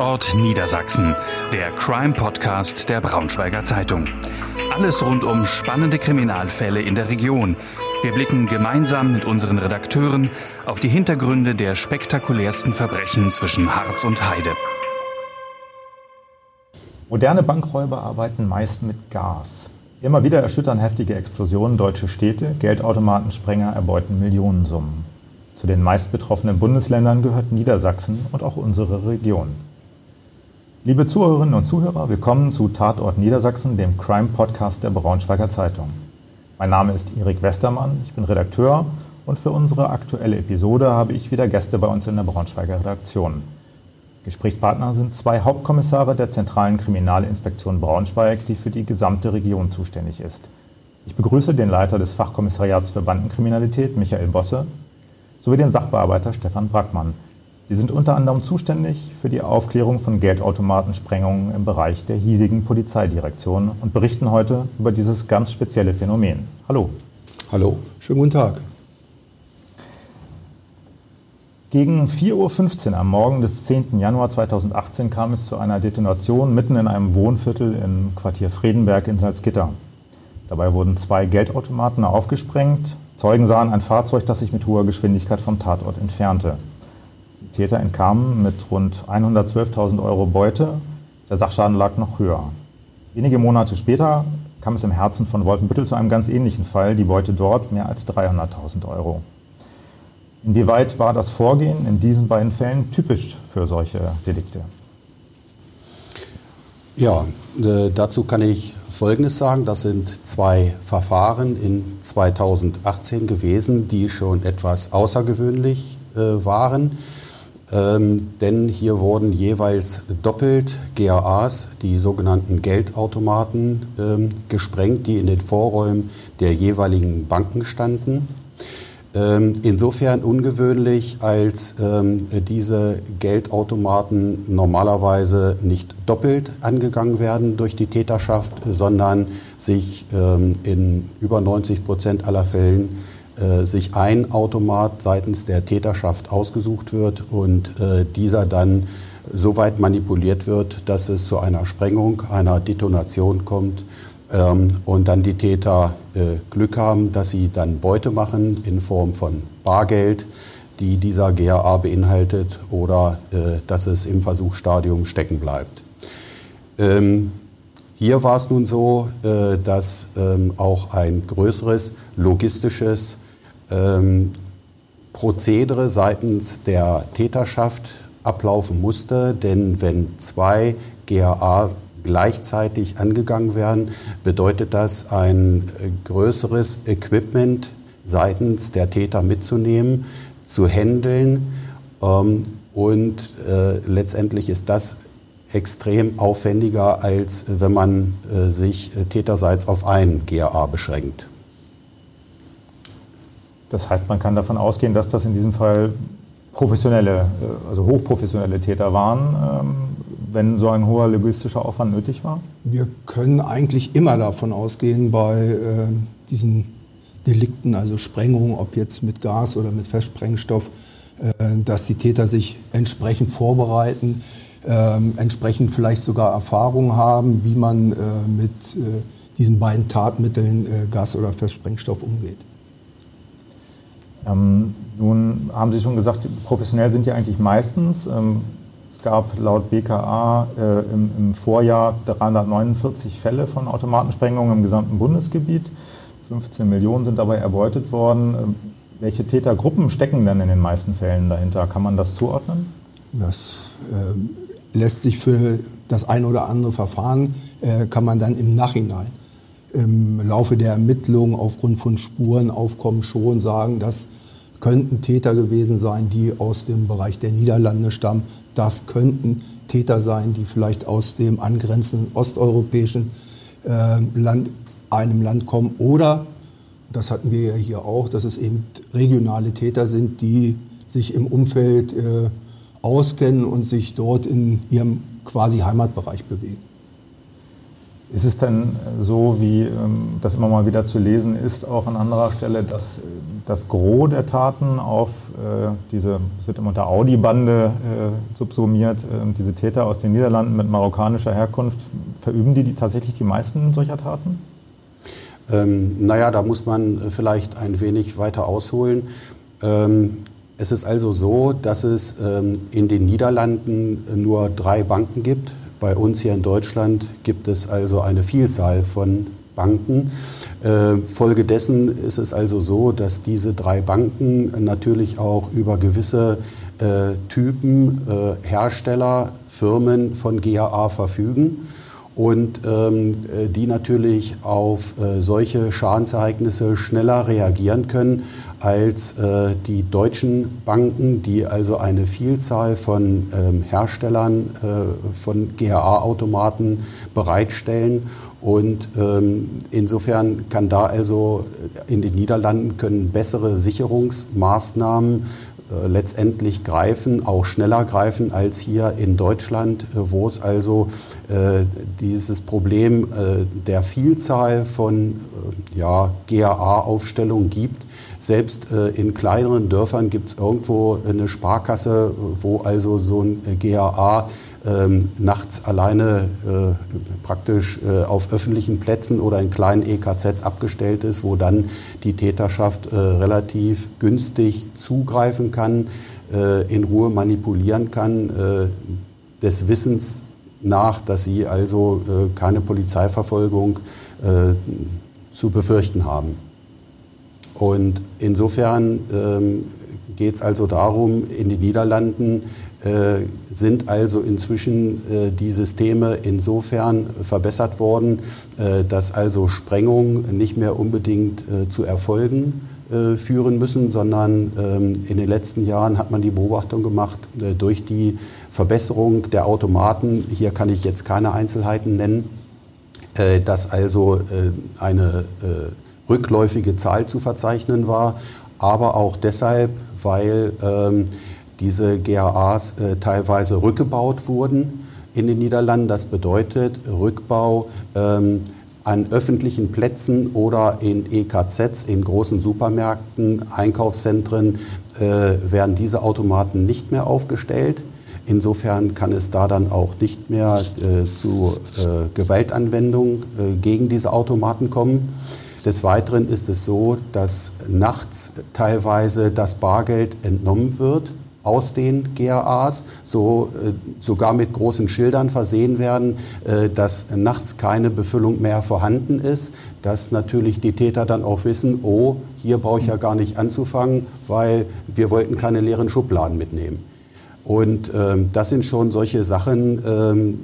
Tatort Niedersachsen, der Crime-Podcast der Braunschweiger Zeitung. Alles rund um spannende Kriminalfälle in der Region. Wir blicken gemeinsam mit unseren Redakteuren auf die Hintergründe der spektakulärsten Verbrechen zwischen Harz und Heide. Moderne Bankräuber arbeiten meist mit Gas. Immer wieder erschüttern heftige Explosionen deutsche Städte, Geldautomatensprenger erbeuten Millionensummen. Zu den meist betroffenen Bundesländern gehört Niedersachsen und auch unsere Region. Liebe Zuhörerinnen und Zuhörer, willkommen zu Tatort Niedersachsen, dem Crime-Podcast der Braunschweiger Zeitung. Mein Name ist Erik Westermann, ich bin Redakteur und für unsere aktuelle Episode habe ich wieder Gäste bei uns in der Braunschweiger Redaktion. Gesprächspartner sind zwei Hauptkommissare der Zentralen Kriminalinspektion Braunschweig, die für die gesamte Region zuständig ist. Ich begrüße den Leiter des Fachkommissariats für Bandenkriminalität, Michael Bosse, sowie den Sachbearbeiter Stefan Brackmann. Sie sind unter anderem zuständig für die Aufklärung von Geldautomatensprengungen im Bereich der hiesigen Polizeidirektion und berichten heute über dieses ganz spezielle Phänomen. Hallo. Hallo, schönen guten Tag. Gegen 4.15 Uhr am Morgen des 10. Januar 2018 kam es zu einer Detonation mitten in einem Wohnviertel im Quartier Fredenberg in Salzgitter. Dabei wurden zwei Geldautomaten aufgesprengt, Zeugen sahen ein Fahrzeug, das sich mit hoher Geschwindigkeit vom Tatort entfernte. Täter entkamen mit rund 112.000 Euro Beute. Der Sachschaden lag noch höher. Wenige Monate später kam es im Herzen von Wolfenbüttel zu einem ganz ähnlichen Fall. Die Beute dort mehr als 300.000 Euro. Inwieweit war das Vorgehen in diesen beiden Fällen typisch für solche Delikte? Ja, äh, dazu kann ich Folgendes sagen. Das sind zwei Verfahren in 2018 gewesen, die schon etwas außergewöhnlich äh, waren. Ähm, denn hier wurden jeweils doppelt GAAs, die sogenannten Geldautomaten, ähm, gesprengt, die in den Vorräumen der jeweiligen Banken standen. Ähm, insofern ungewöhnlich, als ähm, diese Geldautomaten normalerweise nicht doppelt angegangen werden durch die Täterschaft, sondern sich ähm, in über 90 Prozent aller Fällen sich ein Automat seitens der Täterschaft ausgesucht wird und äh, dieser dann so weit manipuliert wird, dass es zu einer Sprengung, einer Detonation kommt ähm, und dann die Täter äh, Glück haben, dass sie dann Beute machen in Form von Bargeld, die dieser GAA beinhaltet oder äh, dass es im Versuchsstadium stecken bleibt. Ähm, hier war es nun so, äh, dass ähm, auch ein größeres logistisches ähm, Prozedere seitens der Täterschaft ablaufen musste, denn wenn zwei GAA gleichzeitig angegangen werden, bedeutet das ein größeres Equipment seitens der Täter mitzunehmen, zu handeln ähm, und äh, letztendlich ist das extrem aufwendiger, als wenn man äh, sich äh, täterseits auf ein GAA beschränkt. Das heißt, man kann davon ausgehen, dass das in diesem Fall professionelle, äh, also hochprofessionelle Täter waren. Ähm, wenn so ein hoher logistischer Aufwand nötig war? Wir können eigentlich immer davon ausgehen bei äh, diesen Delikten, also Sprengungen, ob jetzt mit Gas oder mit Festsprengstoff, äh, dass die Täter sich entsprechend vorbereiten, äh, entsprechend vielleicht sogar Erfahrung haben, wie man äh, mit diesen beiden Tatmitteln Gas oder Festsprengstoff umgeht. Ähm, nun haben Sie schon gesagt, professionell sind ja eigentlich meistens. Ähm, es gab laut BKA äh, im, im, Vorjahr 349 Fälle von Automatensprengungen im gesamten Bundesgebiet. 15 Millionen sind dabei erbeutet worden. Ähm, welche Tätergruppen stecken denn in den meisten Fällen dahinter? Kann man das zuordnen? Das äh, lässt sich für das ein oder andere Verfahren, äh, kann man dann im Nachhinein im Laufe der Ermittlungen aufgrund von Spurenaufkommen schon sagen, dass könnten Täter gewesen sein, die aus dem Bereich der Niederlande stammen. Das könnten Täter sein, die vielleicht aus dem angrenzenden osteuropäischen äh, Land, einem Land kommen. Oder, das hatten wir ja hier auch, dass es eben regionale Täter sind, die sich im Umfeld äh, auskennen und sich dort in ihrem quasi Heimatbereich bewegen. Ist es denn so, wie ähm, das immer mal wieder zu lesen ist, auch an anderer Stelle, dass das Gros der Taten auf äh, diese, es wird immer unter Audi-Bande äh, subsumiert, äh, diese Täter aus den Niederlanden mit marokkanischer Herkunft, verüben die, die tatsächlich die meisten solcher Taten? Ähm, naja, da muss man vielleicht ein wenig weiter ausholen. Ähm, es ist also so, dass es ähm, in den Niederlanden nur drei Banken gibt, bei uns hier in Deutschland gibt es also eine Vielzahl von Banken. Äh, Folgedessen ist es also so, dass diese drei Banken natürlich auch über gewisse äh, Typen äh, Hersteller, Firmen von GAA verfügen und ähm, äh, die natürlich auf solche Schadensereignisse schneller reagieren können als äh, die deutschen Banken, die also eine Vielzahl von ähm, Herstellern äh, von GAA-Automaten bereitstellen. Und ähm, insofern kann da also in den Niederlanden können bessere Sicherungsmaßnahmen äh, letztendlich greifen, auch schneller greifen als hier in Deutschland, äh, wo es also äh, dieses Problem äh, der Vielzahl von äh, ja, GAA-Aufstellungen gibt. Selbst äh, in kleineren Dörfern gibt es irgendwo eine Sparkasse, wo also so ein GAA ähm, nachts alleine äh, praktisch äh, auf öffentlichen Plätzen oder in kleinen EKZs abgestellt ist, wo dann die Täterschaft äh, relativ günstig zugreifen kann, äh, in Ruhe manipulieren kann, äh, des Wissens nach, dass sie also keine Polizeiverfolgung zu befürchten haben. Und insofern ähm, geht es also darum, in den Niederlanden äh, sind also inzwischen äh, die Systeme insofern verbessert worden, äh, dass also Sprengungen nicht mehr unbedingt zu Erfolgen führen müssen, sondern ähm, in den letzten Jahren hat man die Beobachtung gemacht, durch die Verbesserung der Automaten, hier kann ich jetzt keine Einzelheiten nennen, dass also eine rückläufige Zahl zu verzeichnen war, aber auch deshalb, weil ähm, diese GAAs äh, teilweise rückgebaut wurden in den Niederlanden. Das bedeutet Rückbau ähm, an öffentlichen Plätzen oder in EKZs, in großen Supermärkten, Einkaufszentren äh, werden diese Automaten nicht mehr aufgestellt. Insofern kann es da dann auch nicht mehr äh, zu äh, Gewaltanwendungen äh, gegen diese Automaten kommen. Des Weiteren ist es so, dass nachts teilweise das Bargeld entnommen wird aus den GAAs, so, äh, sogar mit großen Schildern versehen werden, äh, dass nachts keine Befüllung mehr vorhanden ist, dass natürlich die Täter dann auch wissen, oh, hier brauche ich ja gar nicht anzufangen, weil wir wollten keine leeren Schubladen mitnehmen. Und ähm, das sind schon solche Sachen, ähm,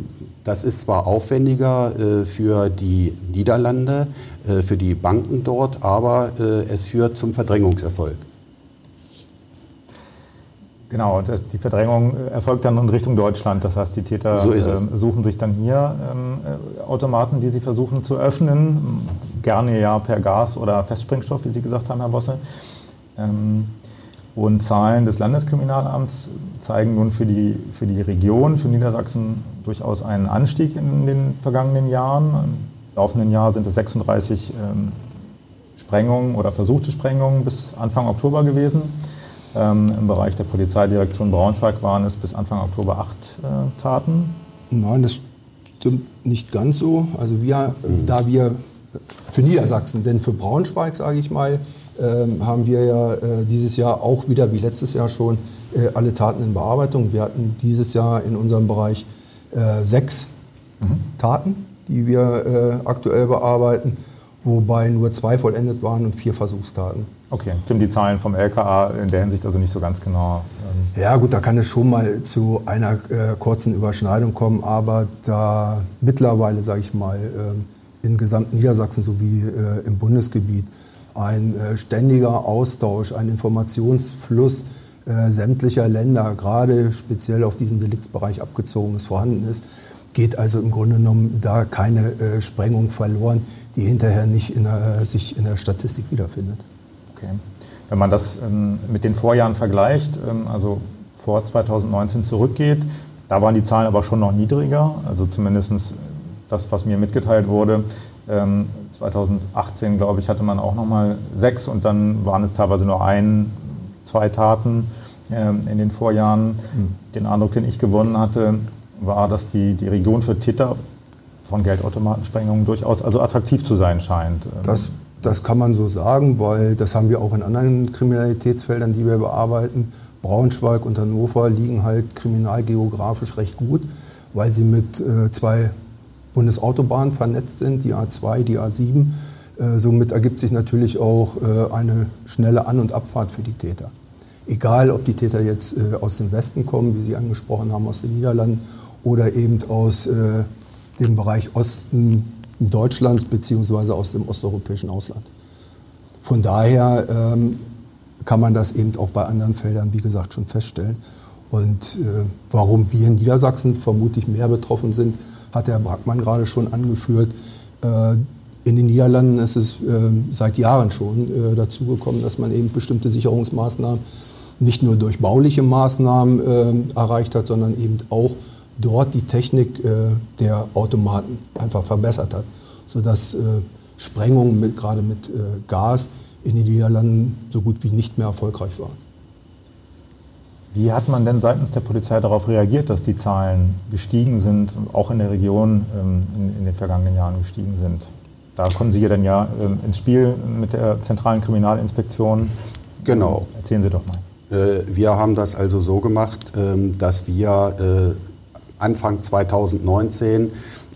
das ist zwar aufwendiger äh, für die Niederlande, äh, für die Banken dort, aber äh, es führt zum Verdrängungserfolg. Genau, die Verdrängung erfolgt dann in Richtung Deutschland. Das heißt, die Täter so äh, suchen sich dann hier ähm, äh, Automaten, die sie versuchen zu öffnen. Gerne ja per Gas oder Festsprengstoff, wie Sie gesagt haben, Herr Bosse. Ähm, und Zahlen des Landeskriminalamts zeigen nun für die, für die Region, für Niedersachsen durchaus einen Anstieg in den vergangenen Jahren. Im laufenden Jahr sind es 36 ähm, Sprengungen oder versuchte Sprengungen bis Anfang Oktober gewesen. Ähm, Im Bereich der Polizeidirektion Braunschweig waren es bis Anfang Oktober acht äh, Taten. Nein, das stimmt nicht ganz so. Also wir, mhm. da wir für Niedersachsen, denn für Braunschweig, sage ich mal, haben wir ja äh, dieses Jahr auch wieder wie letztes Jahr schon äh, alle Taten in Bearbeitung. Wir hatten dieses Jahr in unserem Bereich äh, sechs mhm. Taten, die wir aktuell bearbeiten, wobei nur zwei vollendet waren und vier Versuchstaten. Okay, stimmen die Zahlen vom LKA in der Hinsicht also nicht so ganz genau? Ähm ja gut, da kann es schon mal zu einer äh, kurzen Überschneidung kommen, aber da mittlerweile, sage ich mal, äh, in gesamten Niedersachsen sowie äh, im Bundesgebiet ein äh, ständiger Austausch, ein Informationsfluss äh, sämtlicher Länder, gerade speziell auf diesen Deliktsbereich abgezogen ist, vorhanden ist, geht also im Grunde genommen da keine äh, Sprengung verloren, die hinterher nicht in der, sich in der Statistik wiederfindet. Okay. Wenn man das ähm, mit den Vorjahren vergleicht, ähm, also vor 2019 zurückgeht, da waren die Zahlen aber schon noch niedriger. Also zumindest das, was mir mitgeteilt wurde. 2018, ähm, glaube ich, hatte man auch nochmal sechs und dann waren es teilweise nur ein, zwei Taten ähm, in den Vorjahren. Mhm. Den Eindruck, den ich gewonnen hatte, war, dass die, die Region für Täter von Geldautomatensprengungen durchaus also attraktiv zu sein scheint. Das, das kann man so sagen, weil das haben wir auch in anderen Kriminalitätsfeldern, die wir bearbeiten. Braunschweig und Hannover liegen halt kriminalgeografisch recht gut, weil sie mit äh, zwei Bundesautobahnen vernetzt sind, die A2, die A7. Äh, somit ergibt sich natürlich auch äh, eine schnelle An- und Abfahrt für die Täter. Egal, ob die Täter jetzt äh, aus dem Westen kommen, wie Sie angesprochen haben, aus den Niederlanden oder eben aus dem Bereich Osten Deutschlands beziehungsweise aus dem osteuropäischen Ausland. Von daher ähm, kann man das eben auch bei anderen Feldern, wie gesagt, schon feststellen. Und warum wir in Niedersachsen vermutlich mehr betroffen sind, hat Herr Brackmann gerade schon angeführt. Äh, in den Niederlanden ist es äh, seit Jahren schon äh, dazu gekommen, dass man eben bestimmte Sicherungsmaßnahmen nicht nur durch bauliche Maßnahmen erreicht hat, sondern eben auch dort die Technik der Automaten einfach verbessert hat, sodass Sprengungen gerade mit Gas in den Niederlanden so gut wie nicht mehr erfolgreich waren. Wie hat man denn seitens der Polizei darauf reagiert, dass die Zahlen gestiegen sind, auch in der Region ähm, in, in, den vergangenen Jahren gestiegen sind? Da kommen Sie ja dann ja ähm, ins Spiel mit der zentralen Kriminalinspektion. Genau. Erzählen Sie doch mal. Äh, wir haben das also so gemacht, ähm, dass wir äh, Anfang 2019 äh,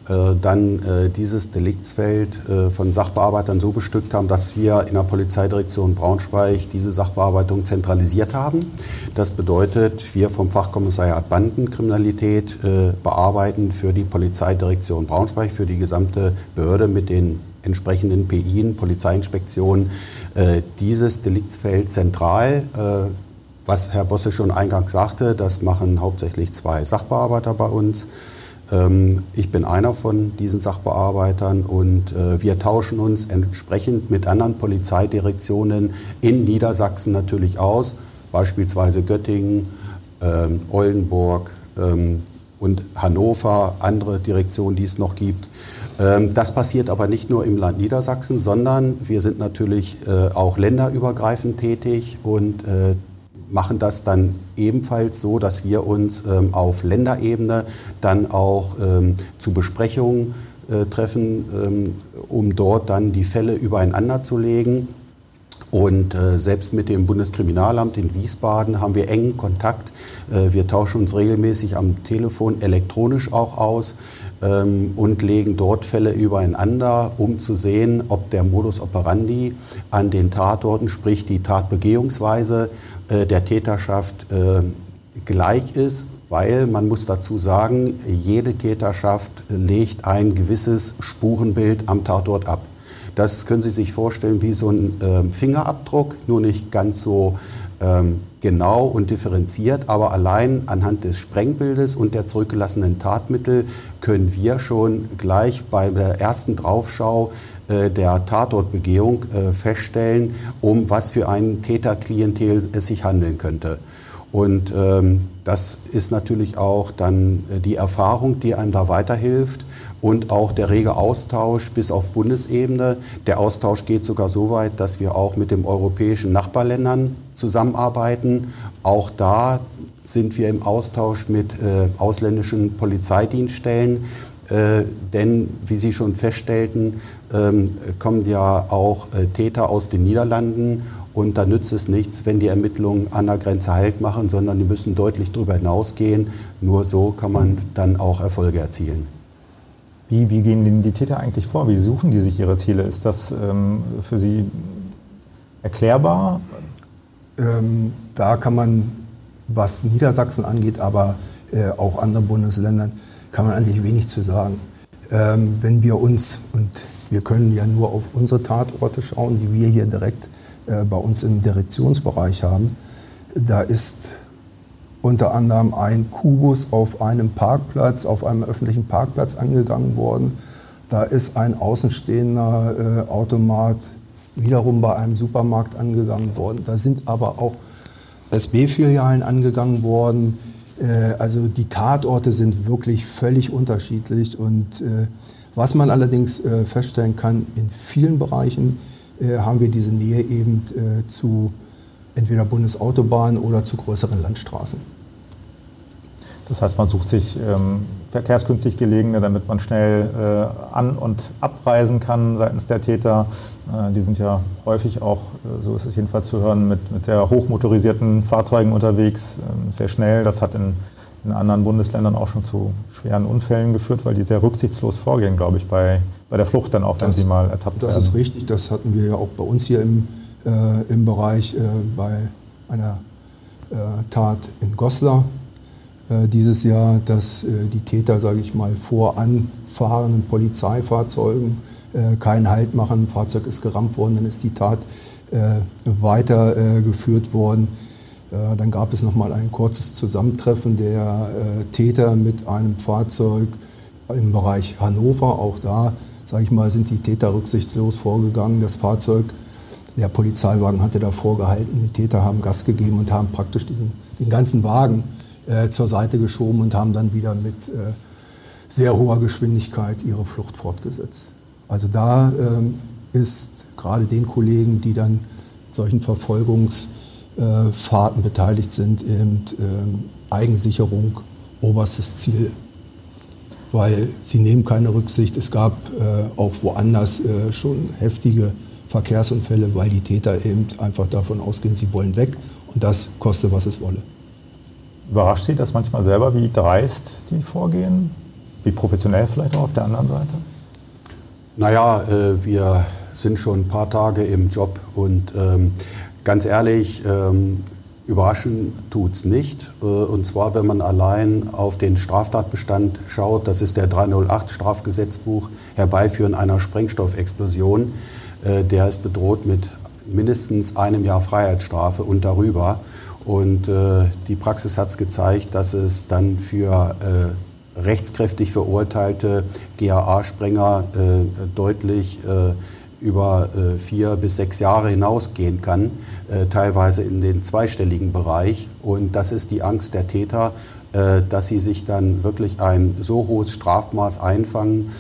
dann äh, dieses Deliktsfeld äh, von Sachbearbeitern so bestückt haben, dass wir in der Polizeidirektion Braunschweig diese Sachbearbeitung zentralisiert haben. Das bedeutet, wir vom Fachkommissariat Bandenkriminalität bearbeiten für die Polizeidirektion Braunschweig, für die gesamte Behörde mit den entsprechenden PIen, Polizeiinspektionen, dieses Deliktsfeld zentral was Herr Bosse schon eingangs sagte, das machen hauptsächlich zwei Sachbearbeiter bei uns. Ähm, ich bin einer von diesen Sachbearbeitern und äh, wir tauschen uns entsprechend mit anderen Polizeidirektionen in Niedersachsen natürlich aus, beispielsweise Göttingen, ähm, Oldenburg ähm, und Hannover, andere Direktionen, die es noch gibt. Das passiert aber nicht nur im Land Niedersachsen, sondern wir sind natürlich äh, auch länderübergreifend tätig und äh, machen das dann ebenfalls so, dass wir uns ähm, auf Länderebene dann auch ähm, zu Besprechungen äh, treffen, ähm, um dort dann die Fälle übereinander zu legen. Und äh, selbst mit dem Bundeskriminalamt in Wiesbaden haben wir engen Kontakt. Äh, wir tauschen uns regelmäßig am Telefon elektronisch auch aus ähm, und legen dort Fälle übereinander, um zu sehen, ob der Modus operandi an den Tatorten, sprich die Tatbegehungsweise der Täterschaft äh, gleich ist, weil man muss dazu sagen, jede Täterschaft legt ein gewisses Spurenbild am Tatort ab. Das können Sie sich vorstellen wie so ein äh, Fingerabdruck, nur nicht ganz so ähm, genau und differenziert, aber allein anhand des Sprengbildes und der zurückgelassenen Tatmittel können wir schon gleich bei der ersten Draufschau äh, der Tatortbegehung äh, feststellen, um was für ein Täterklientel es sich handeln könnte. Und ähm, das ist natürlich auch dann äh, die Erfahrung, die einem da weiterhilft und auch der rege Austausch bis auf Bundesebene. Der Austausch geht sogar so weit, dass wir auch mit den europäischen Nachbarländern zusammenarbeiten. Auch da sind wir im Austausch mit äh, ausländischen Polizeidienststellen. Äh, denn, wie Sie schon feststellten, ähm, kommen ja auch äh, Täter aus den Niederlanden und da nützt es nichts, wenn die Ermittlungen an der Grenze Halt machen, sondern die müssen deutlich darüber hinausgehen. Nur so kann man dann auch Erfolge erzielen. Wie, wie gehen denn die Täter eigentlich vor? Wie suchen die sich ihre Ziele? Ist das ähm, für Sie erklärbar? Ähm, da kann man, was Niedersachsen angeht, aber äh, auch andere Bundesländern, kann man eigentlich wenig zu sagen. Ähm, wenn wir uns, und wir können ja nur auf unsere Tatorte schauen, die wir hier direkt äh, bei uns im Direktionsbereich haben, da ist unter anderem ein Kubus auf einem Parkplatz, auf einem öffentlichen Parkplatz angegangen worden. Da ist ein außenstehender äh, Automat wiederum bei einem Supermarkt angegangen worden. Da sind aber auch SB-Filialen angegangen worden. Äh, also die Tatorte sind wirklich völlig unterschiedlich und äh, Was man allerdings äh, feststellen kann, in vielen Bereichen haben wir diese Nähe eben zu entweder Bundesautobahnen oder zu größeren Landstraßen. Das heißt, man sucht sich ähm, verkehrsgünstig gelegene, damit man schnell äh, an- und abreisen kann seitens der Täter. Äh, die sind ja häufig auch, äh, so ist es jedenfalls zu hören, mit, mit sehr hochmotorisierten Fahrzeugen unterwegs, ähm, sehr schnell. Das hat in, in anderen Bundesländern auch schon zu schweren Unfällen geführt, weil die sehr rücksichtslos vorgehen, glaube ich, bei, bei der Flucht dann auch, wenn das, sie mal ertappt das werden. Das ist richtig, das hatten wir ja auch bei uns hier im, äh, im Bereich äh, bei einer äh, Tat in Goslar dieses Jahr, dass äh, die Täter, sage ich mal, vor anfahrenden Polizeifahrzeugen äh, keinen Halt machen. Ein Fahrzeug ist gerammt worden, dann ist die Tat weitergeführt worden. Dann gab es nochmal ein kurzes Zusammentreffen der Täter mit einem Fahrzeug im Bereich Hannover. Auch da, sage ich mal, sind die Täter rücksichtslos vorgegangen. Das Fahrzeug, der Polizeiwagen hatte davor gehalten. Die Täter haben Gas gegeben und haben praktisch diesen, den ganzen Wagen äh, zur Seite geschoben und haben dann wieder mit äh, sehr hoher Geschwindigkeit ihre Flucht fortgesetzt. Also da ähm, ist gerade den Kollegen, die dann solchen Verfolgungsfahrten beteiligt sind, eben ähm, Eigensicherung oberstes Ziel. Weil sie nehmen keine Rücksicht. Es gab äh, auch woanders äh, schon heftige Verkehrsunfälle, weil die Täter eben einfach davon ausgehen, sie wollen weg und das koste, was es wolle. Überrascht Sie das manchmal selber, wie dreist die vorgehen? Wie professionell vielleicht auch auf der anderen Seite? Naja, äh, wir sind schon ein paar Tage im Job und ähm, ganz ehrlich, ähm, überraschen tut es nicht. Äh, und zwar, wenn man allein auf den Straftatbestand schaut, das ist der 308 Strafgesetzbuch, Herbeiführen einer Sprengstoffexplosion. Äh, der ist bedroht mit mindestens einem Jahr Freiheitsstrafe und darüber. Und äh, die Praxis hat es gezeigt, dass es dann für äh, rechtskräftig verurteilte GAA-Sprenger äh, deutlich äh, über äh, vier bis sechs Jahre hinausgehen kann, äh, teilweise in den zweistelligen Bereich. Und das ist die Angst der Täter, dass sie sich dann wirklich ein so hohes Strafmaß einfangen,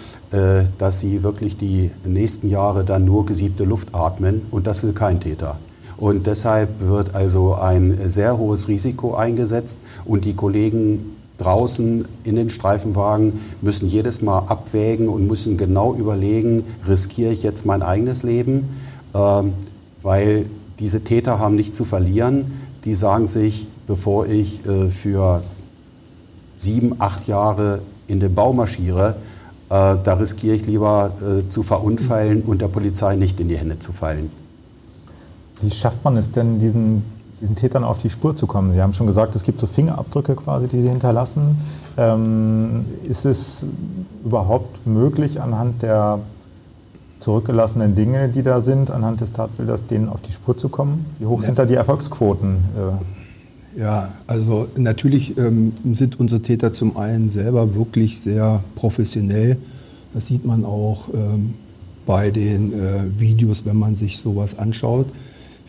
dass sie wirklich die nächsten Jahre dann nur gesiebte Luft atmen. Und das will kein Täter. Und deshalb wird also ein sehr hohes Risiko eingesetzt und die Kollegen draußen in den Streifenwagen müssen jedes Mal abwägen und müssen genau überlegen, riskiere ich jetzt mein eigenes Leben, ähm, weil diese Täter haben nichts zu verlieren. Die sagen sich, bevor ich äh, für sieben, acht Jahre in den Bau marschiere, äh, da riskiere ich lieber äh, zu verunfallen und der Polizei nicht in die Hände zu fallen. Wie schafft man es denn, diesen, diesen Tätern auf die Spur zu kommen? Sie haben schon gesagt, es gibt so Fingerabdrücke quasi, die sie hinterlassen. Ähm, ist es überhaupt möglich, anhand der zurückgelassenen Dinge, die da sind, anhand des Tatbildes, denen auf die Spur zu kommen? Wie hoch ja. sind da die Erfolgsquoten? Ja, also natürlich ähm, sind unsere Täter zum einen selber wirklich sehr professionell. Das sieht man auch ähm, bei den äh, Videos, wenn man sich sowas anschaut.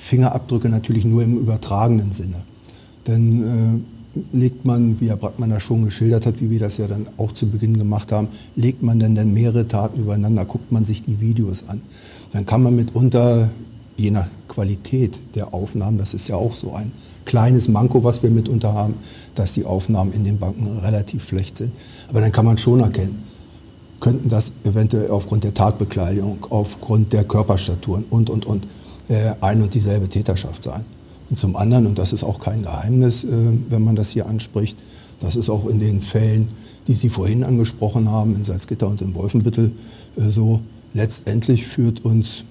Fingerabdrücke natürlich nur im übertragenen Sinne. Denn äh, legt man, wie Herr Brackmann das schon geschildert hat, wie wir das ja dann auch zu Beginn gemacht haben, legt man dann, dann mehrere Taten übereinander, guckt man sich die Videos an. Dann kann man mitunter, je nach Qualität der Aufnahmen, das ist ja auch so ein kleines Manko, was wir mitunter haben, dass die Aufnahmen in den Banken relativ schlecht sind. Aber dann kann man schon erkennen, könnten das eventuell aufgrund der Tatbekleidung, aufgrund der Körperstaturen und, und, und ein und dieselbe Täterschaft sein. Und zum anderen, und das ist auch kein Geheimnis, äh, wenn man das hier anspricht, das ist auch in den Fällen, die Sie vorhin angesprochen haben, in Salzgitter und in Wolfenbüttel äh, so, letztendlich führt uns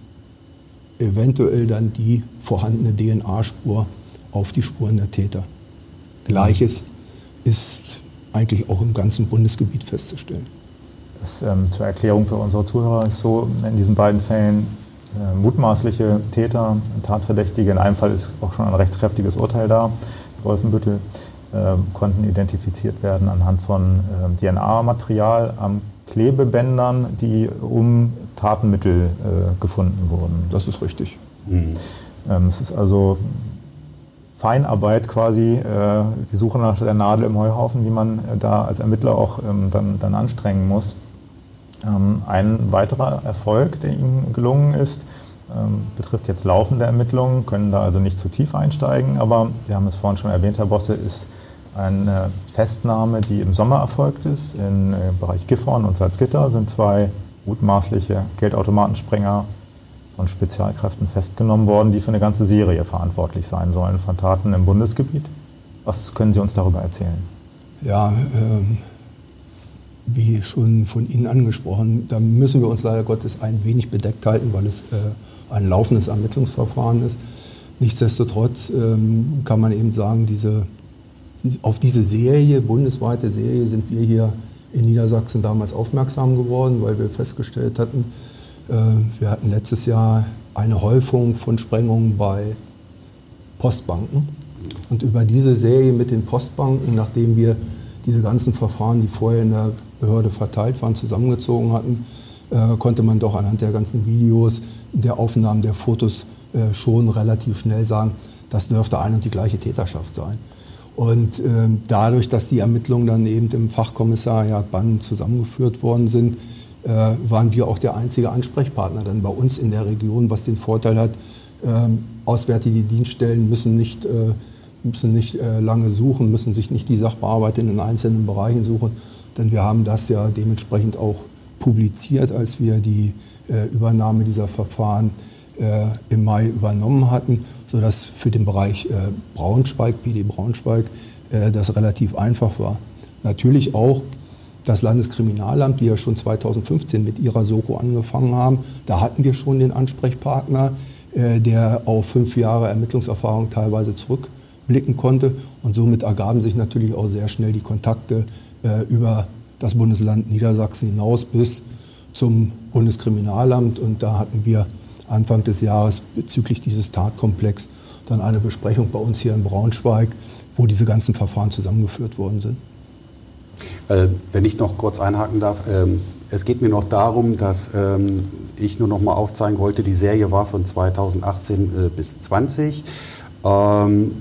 eventuell dann die vorhandene DNA-Spur auf die Spuren der Täter. Gleiches ist eigentlich auch im ganzen Bundesgebiet festzustellen. Das, ähm, zur Erklärung für unsere Zuhörer ist so, in diesen beiden Fällen äh, mutmaßliche Täter, Tatverdächtige, in einem Fall ist auch schon ein rechtskräftiges Urteil da, Wolfenbüttel, äh, konnten identifiziert werden anhand von äh, DNA-Material am Klebebändern, die um Tatenmittel äh, gefunden wurden. Das ist richtig. Mhm. Ähm, es ist also Feinarbeit quasi, äh, die Suche nach der Nadel im Heuhaufen, die man äh, da als Ermittler auch ähm, dann, dann anstrengen muss. Ähm, ein weiterer Erfolg, der Ihnen gelungen ist, ähm, betrifft jetzt laufende Ermittlungen, können da also nicht zu tief einsteigen, aber Sie haben es vorhin schon erwähnt, Herr Bosse, ist eine Festnahme, die im Sommer erfolgt ist. Im Bereich Gifhorn und Salzgitter sind zwei mutmaßliche Geldautomatensprenger von Spezialkräften festgenommen worden, die für eine ganze Serie verantwortlich sein sollen von Taten im Bundesgebiet. Was können Sie uns darüber erzählen? Ja, ähm, wie schon von Ihnen angesprochen, da müssen wir uns leider Gottes ein wenig bedeckt halten, weil es äh, ein laufendes Ermittlungsverfahren ist. Nichtsdestotrotz ähm, kann man eben sagen, diese, auf diese Serie, bundesweite Serie, sind wir hier in Niedersachsen damals aufmerksam geworden, weil wir festgestellt hatten, äh, wir hatten letztes Jahr eine Häufung von Sprengungen bei Postbanken. Und über diese Serie mit den Postbanken, nachdem wir diese ganzen Verfahren, die vorher in der Behörde verteilt waren, zusammengezogen hatten, äh, konnte man doch anhand der ganzen Videos, der Aufnahmen der Fotos äh, schon relativ schnell sagen, das dürfte ein und die gleiche Täterschaft sein. Und äh, dadurch, dass die Ermittlungen dann eben im Fachkommissariat Bann zusammengeführt worden sind, äh, waren wir auch der einzige Ansprechpartner dann bei uns in der Region, was den Vorteil hat, ähm, auswärtige Dienststellen müssen nicht, äh, müssen nicht äh, lange suchen, müssen sich nicht die Sachbearbeiter in den einzelnen Bereichen suchen, denn wir haben das ja dementsprechend auch publiziert, als wir die äh, Übernahme dieser Verfahren äh, im Mai übernommen hatten, sodass für den Bereich äh, Braunschweig, PD Braunschweig, äh, das relativ einfach war. Natürlich auch das Landeskriminalamt, die ja schon 2015 mit ihrer Soko angefangen haben, da hatten wir schon den Ansprechpartner, äh, der auf fünf Jahre Ermittlungserfahrung teilweise zurückblicken konnte. Und somit ergaben sich natürlich auch sehr schnell die Kontakte äh, über das Bundesland Niedersachsen hinaus bis zum Bundeskriminalamt. Und da hatten wir Anfang des Jahres bezüglich dieses Tatkomplex dann eine Besprechung bei uns hier in Braunschweig, wo diese ganzen Verfahren zusammengeführt worden sind. Äh, wenn ich noch kurz einhaken darf, ähm, es geht mir noch darum, dass ähm, ich nur noch mal aufzeigen wollte, die Serie war von 2018 äh, bis 20. Ähm,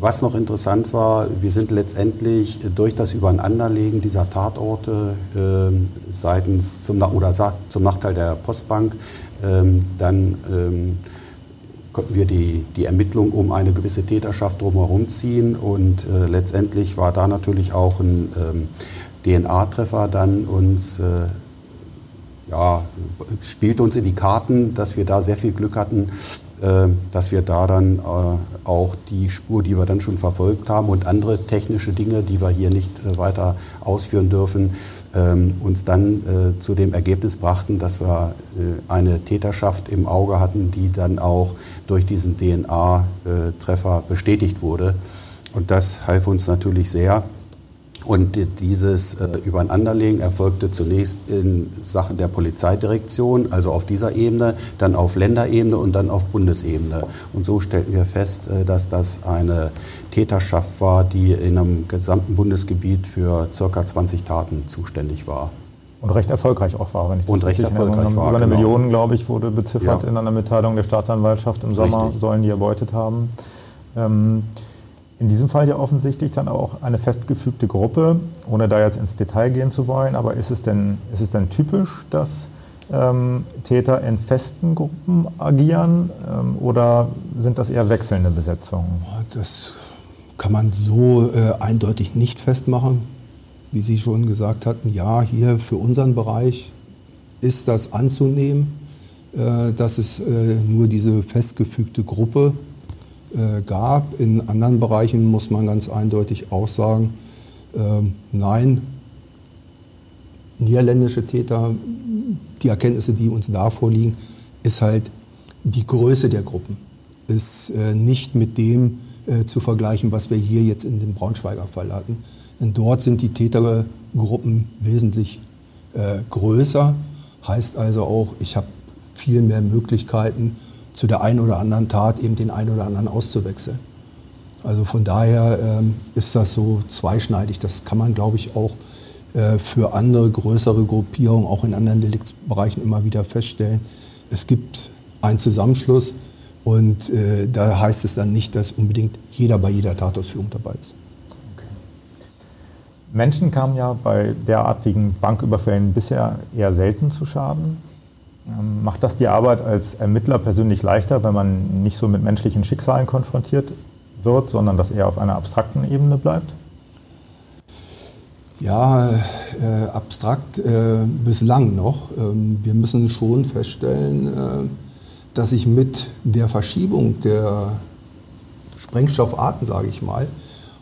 was noch interessant war, wir sind letztendlich durch das Übereinanderlegen dieser Tatorte äh, seitens zum, oder zum Nachteil der Postbank ähm, dann ähm, konnten wir die, die Ermittlung um eine gewisse Täterschaft drumherum ziehen und äh, letztendlich war da natürlich auch ein ähm, DNA-Treffer dann uns äh, ja, spielte uns in die Karten, dass wir da sehr viel Glück hatten, äh, dass wir da dann äh, auch die Spur, die wir dann schon verfolgt haben und andere technische Dinge, die wir hier nicht äh, weiter ausführen dürfen, ähm, uns dann zu dem Ergebnis brachten, dass wir eine Täterschaft im Auge hatten, die dann auch durch diesen DNA-Treffer bestätigt wurde. Und das half uns natürlich sehr. Und dieses äh, Übereinanderlegen erfolgte zunächst in Sachen der Polizeidirektion, also auf dieser Ebene, dann auf Länderebene und dann auf Bundesebene. Und so stellten wir fest, äh, dass das eine Täterschaft war, die in einem gesamten Bundesgebiet für ca. 20 Taten zuständig war. Und recht erfolgreich auch war, wenn ich das Und recht erfolgreich war. Über eine genau. Million, glaube ich, wurde beziffert ja. in einer Mitteilung der Staatsanwaltschaft im Sommer, Richtig. sollen die erbeutet haben. Ähm, in diesem Fall ja offensichtlich dann auch eine festgefügte Gruppe, ohne da jetzt ins Detail gehen zu wollen, aber ist es denn, ist es denn typisch, dass ähm, Täter in festen Gruppen agieren ähm, oder sind das eher wechselnde Besetzungen? Das kann man so äh, eindeutig nicht festmachen. Wie Sie schon gesagt hatten, ja, hier für unseren Bereich ist das anzunehmen, äh, dass es äh, nur diese festgefügte Gruppe äh, gab. In anderen Bereichen muss man ganz eindeutig auch sagen, äh, nein, niederländische Täter, die Erkenntnisse, die uns da vorliegen, ist halt die Größe der Gruppen, ist äh, nicht mit dem äh, zu vergleichen, was wir hier jetzt in dem Braunschweiger Fall hatten. Denn dort sind die Tätergruppen wesentlich äh, größer, heißt also auch, ich habe viel mehr Möglichkeiten, zu der einen oder anderen Tat eben den einen oder anderen auszuwechseln. Also von daher ähm, ist das so zweischneidig. Das kann man, glaube ich, auch äh, für andere größere Gruppierungen, auch in anderen Deliktsbereichen immer wieder feststellen. Es gibt einen Zusammenschluss und äh, da heißt es dann nicht, dass unbedingt jeder bei jeder Tatausführung dabei ist. Menschen kamen ja bei derartigen Banküberfällen bisher eher selten zu Schaden. Ähm, macht das die Arbeit als Ermittler persönlich leichter, wenn man nicht so mit menschlichen Schicksalen konfrontiert wird, sondern das eher auf einer abstrakten Ebene bleibt? Ja, äh, abstrakt äh, bislang noch. Ähm, wir müssen schon feststellen, äh, dass sich mit der Verschiebung der Sprengstoffarten, sage ich mal,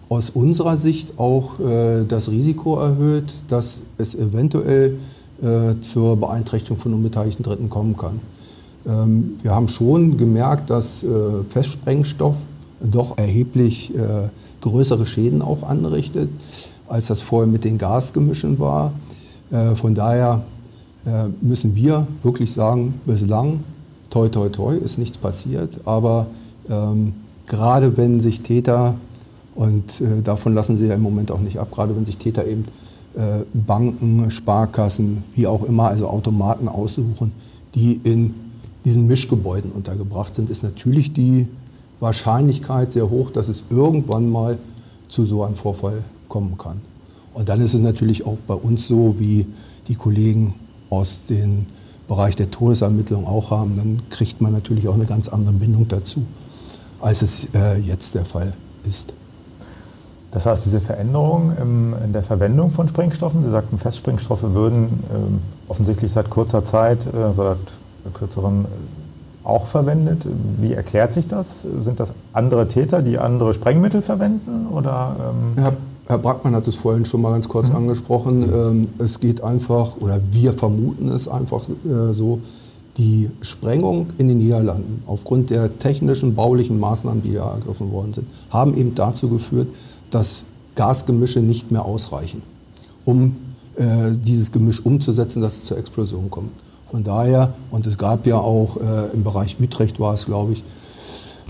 aus unserer Sicht auch äh, das Risiko erhöht, dass es eventuell äh, zur Beeinträchtigung von unbeteiligten Dritten kommen kann. Ähm, wir haben schon gemerkt, dass äh, Festsprengstoff doch erheblich äh, größere Schäden auch anrichtet, als das vorher mit den Gasgemischen war. Äh, von daher äh, müssen wir wirklich sagen, bislang, toi, toi, toi, ist nichts passiert. Aber ähm, gerade wenn sich Täter und äh, davon lassen sie ja im Moment auch nicht ab, gerade wenn sich Täter eben Banken, Sparkassen, wie auch immer, also Automaten aussuchen, die in diesen Mischgebäuden untergebracht sind, ist natürlich die Wahrscheinlichkeit sehr hoch, dass es irgendwann mal zu so einem Vorfall kommen kann. Und dann ist es natürlich auch bei uns so, wie die Kollegen aus dem Bereich der Todesermittlung auch haben, dann kriegt man natürlich auch eine ganz andere Bindung dazu, als es äh, jetzt der Fall ist. Das heißt, diese Veränderung in der Verwendung von Sprengstoffen, Sie sagten, Festsprengstoffe würden ähm, offensichtlich seit kurzer Zeit, äh, seit kürzerem äh, auch verwendet. Wie erklärt sich das? Sind das andere Täter, die andere Sprengmittel verwenden? Oder, ähm Herr, Herr Brackmann hat es vorhin schon mal ganz kurz mhm. angesprochen. Ähm, es geht einfach, oder wir vermuten es einfach äh, so, die Sprengung in den Niederlanden aufgrund der technischen, baulichen Maßnahmen, die da ergriffen worden sind, haben eben dazu geführt, dass Gasgemische nicht mehr ausreichen, um äh, dieses Gemisch umzusetzen, dass es zur Explosion kommt. Von daher, und es gab ja auch äh, im Bereich Utrecht war es, glaube ich,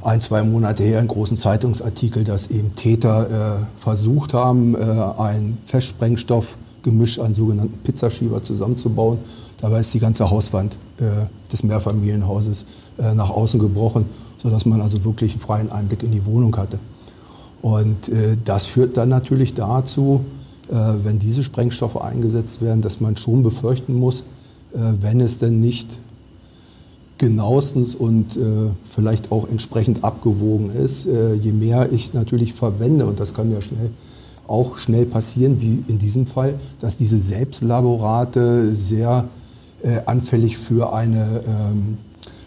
ein, zwei Monate her einen großen Zeitungsartikel, dass eben Täter äh, versucht haben, äh, ein Festsprengstoffgemisch, einen sogenannten Pizzaschieber zusammenzubauen. Dabei ist die ganze Hauswand äh, des Mehrfamilienhauses äh, nach außen gebrochen, sodass man also wirklich einen freien Einblick in die Wohnung hatte. Und äh, das führt dann natürlich dazu, äh, wenn diese Sprengstoffe eingesetzt werden, dass man schon befürchten muss, äh, wenn es denn nicht genauestens und äh, vielleicht auch entsprechend abgewogen ist, äh, je mehr ich natürlich verwende, und das kann ja schnell auch schnell passieren, wie in diesem Fall, dass diese Selbstlaborate sehr äh, anfällig für eine, ähm,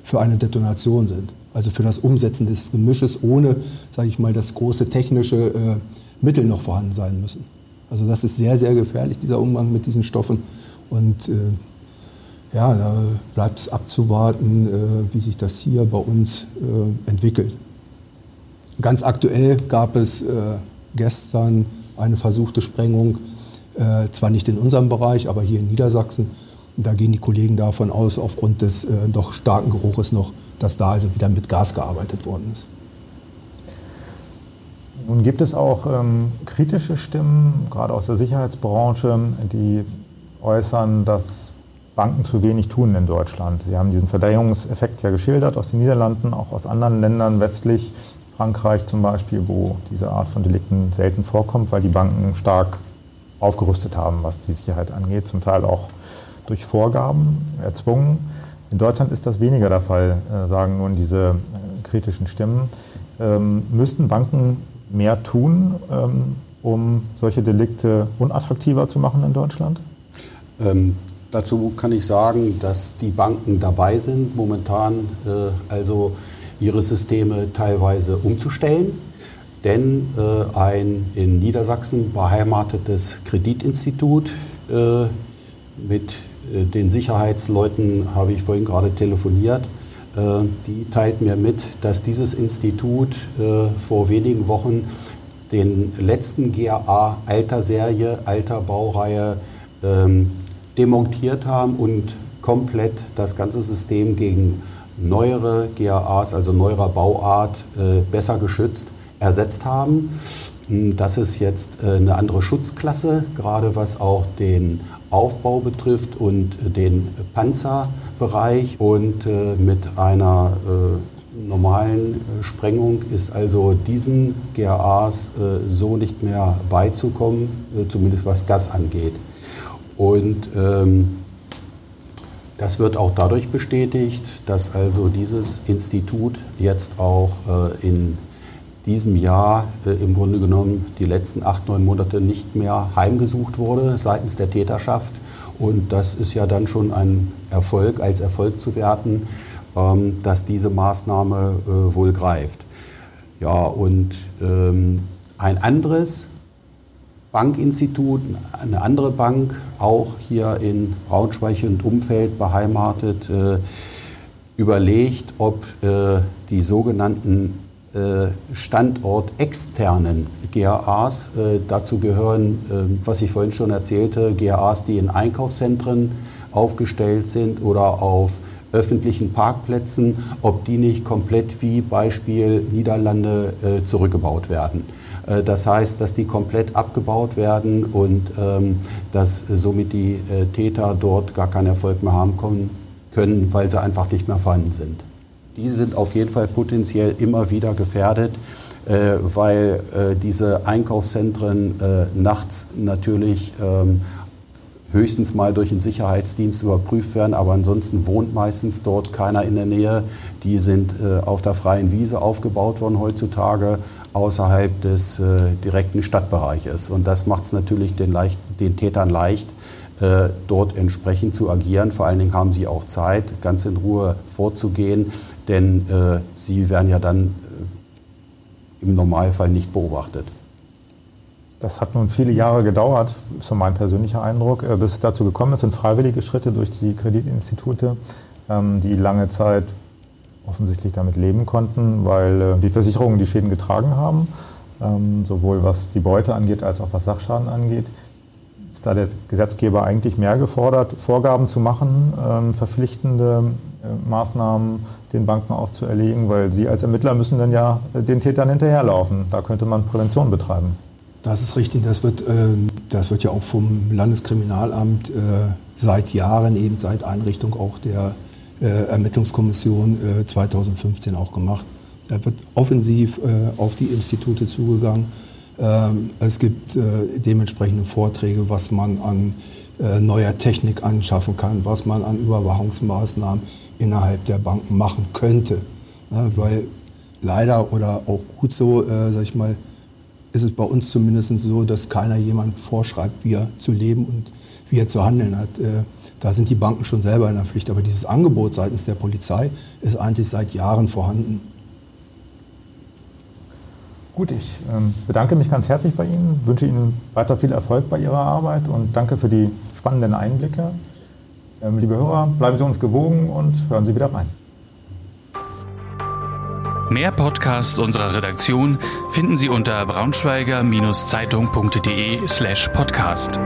für eine Detonation sind also für das Umsetzen des Gemisches, ohne, sage ich mal, das große technische äh, Mittel noch vorhanden sein müssen. Also das ist sehr, sehr gefährlich, dieser Umgang mit diesen Stoffen. Und äh, ja, da bleibt es abzuwarten, äh, wie sich das hier bei uns äh, entwickelt. Ganz aktuell gab es äh, gestern eine versuchte Sprengung, äh, zwar nicht in unserem Bereich, aber hier in Niedersachsen. Da gehen die Kollegen davon aus, aufgrund des doch starken Geruches noch, dass da also wieder mit Gas gearbeitet worden ist. Nun gibt es auch ähm, kritische Stimmen, gerade aus der Sicherheitsbranche, die äußern, dass Banken zu wenig tun in Deutschland. Sie haben diesen Verdrängungseffekt ja geschildert aus den Niederlanden, auch aus anderen Ländern westlich, Frankreich zum Beispiel, wo diese Art von Delikten selten vorkommt, weil die Banken stark aufgerüstet haben, was die Sicherheit angeht, zum Teil auch durch Vorgaben erzwungen. In Deutschland ist das weniger der Fall, äh, sagen nun diese äh, kritischen Stimmen. Ähm, müssten Banken mehr tun, ähm, um solche Delikte unattraktiver zu machen in Deutschland? Ähm, dazu kann ich sagen, dass die Banken dabei sind, momentan äh, also ihre Systeme teilweise umzustellen. Denn äh, ein in Niedersachsen beheimatetes Kreditinstitut äh, mit den Sicherheitsleuten habe ich vorhin gerade telefoniert. Äh, die teilt mir mit, dass dieses Institut äh, vor wenigen Wochen den letzten GAA alter Serie, alter Baureihe ähm, demontiert haben und komplett das ganze System gegen neuere GAAs, also neuerer Bauart, besser geschützt ersetzt haben. Hm, das ist jetzt eine andere Schutzklasse, gerade was auch den Aufbau betrifft und den Panzerbereich und äh, mit einer äh, normalen Sprengung ist also diesen GRAs äh, so nicht mehr beizukommen, zumindest was Gas angeht. Und ähm, das wird auch dadurch bestätigt, dass also dieses Institut jetzt auch äh, in diesem Jahr äh, im Grunde genommen die letzten acht, neun Monate nicht mehr heimgesucht wurde seitens der Täterschaft. Und das ist ja dann schon ein Erfolg, als Erfolg zu werten, ähm, dass diese Maßnahme äh, wohl greift. Ja, und ähm, ein anderes Bankinstitut, eine andere Bank, auch hier in Braunschweig und Umfeld beheimatet, äh, überlegt, ob äh, die sogenannten standortexternen GAAs, äh, dazu gehören, äh, was ich vorhin schon erzählte, GAAs, die in Einkaufszentren aufgestellt sind oder auf öffentlichen Parkplätzen, ob die nicht komplett wie Beispiel Niederlande äh, zurückgebaut werden. Äh, das heißt, dass die komplett abgebaut werden und ähm, dass somit die äh, Täter dort gar keinen Erfolg mehr haben können, weil sie einfach nicht mehr vorhanden sind. Die sind auf jeden Fall potenziell immer wieder gefährdet, äh, weil diese Einkaufszentren nachts natürlich ähm, höchstens mal durch den Sicherheitsdienst überprüft werden, aber ansonsten wohnt meistens dort keiner in der Nähe. Die sind auf der freien Wiese aufgebaut worden heutzutage außerhalb des äh, direkten Stadtbereiches. Und das macht es natürlich den, leicht, den, Tätern leicht, äh, dort entsprechend zu agieren. Vor allen Dingen haben sie auch Zeit, ganz in Ruhe vorzugehen, denn äh, sie werden ja dann äh, im Normalfall nicht beobachtet. Das hat nun viele Jahre gedauert, so mein persönlicher Eindruck, äh, bis es dazu gekommen ist, sind freiwillige Schritte durch die Kreditinstitute, ähm, die lange Zeit offensichtlich damit leben konnten, weil äh, die Versicherungen die Schäden getragen haben, ähm, sowohl was die Beute angeht als auch was Sachschaden angeht. Ist da der Gesetzgeber eigentlich mehr gefordert, Vorgaben zu machen, ähm, verpflichtende äh, Maßnahmen den Banken aufzuerlegen, weil sie als Ermittler müssen dann ja äh, den Tätern hinterherlaufen. Da könnte man Prävention betreiben. Das ist richtig. Das wird, ähm, das wird ja auch vom Landeskriminalamt seit Jahren, eben seit Einrichtung auch der äh, Ermittlungskommission 2015 äh, auch gemacht. Da wird offensiv äh, auf die Institute zugegangen. Ähm, es gibt dementsprechende Vorträge, was man an neuer Technik anschaffen kann, was man an Überwachungsmaßnahmen innerhalb der Banken machen könnte. weil leider oder auch gut so, sag ich mal, ist es bei uns zumindest so, dass keiner jemand vorschreibt, wie er zu leben und wie er zu handeln hat. Da sind die Banken schon selber in der Pflicht. Aber dieses Angebot seitens der Polizei ist eigentlich seit Jahren vorhanden. Gut, ich ähm, bedanke mich ganz herzlich bei Ihnen, wünsche Ihnen weiter viel Erfolg bei Ihrer Arbeit und danke für die spannenden Einblicke. Ähm, liebe Hörer, bleiben Sie uns gewogen und hören Sie wieder rein. Mehr Podcasts unserer Redaktion finden Sie unter braunschweiger-zeitung.de slash podcast.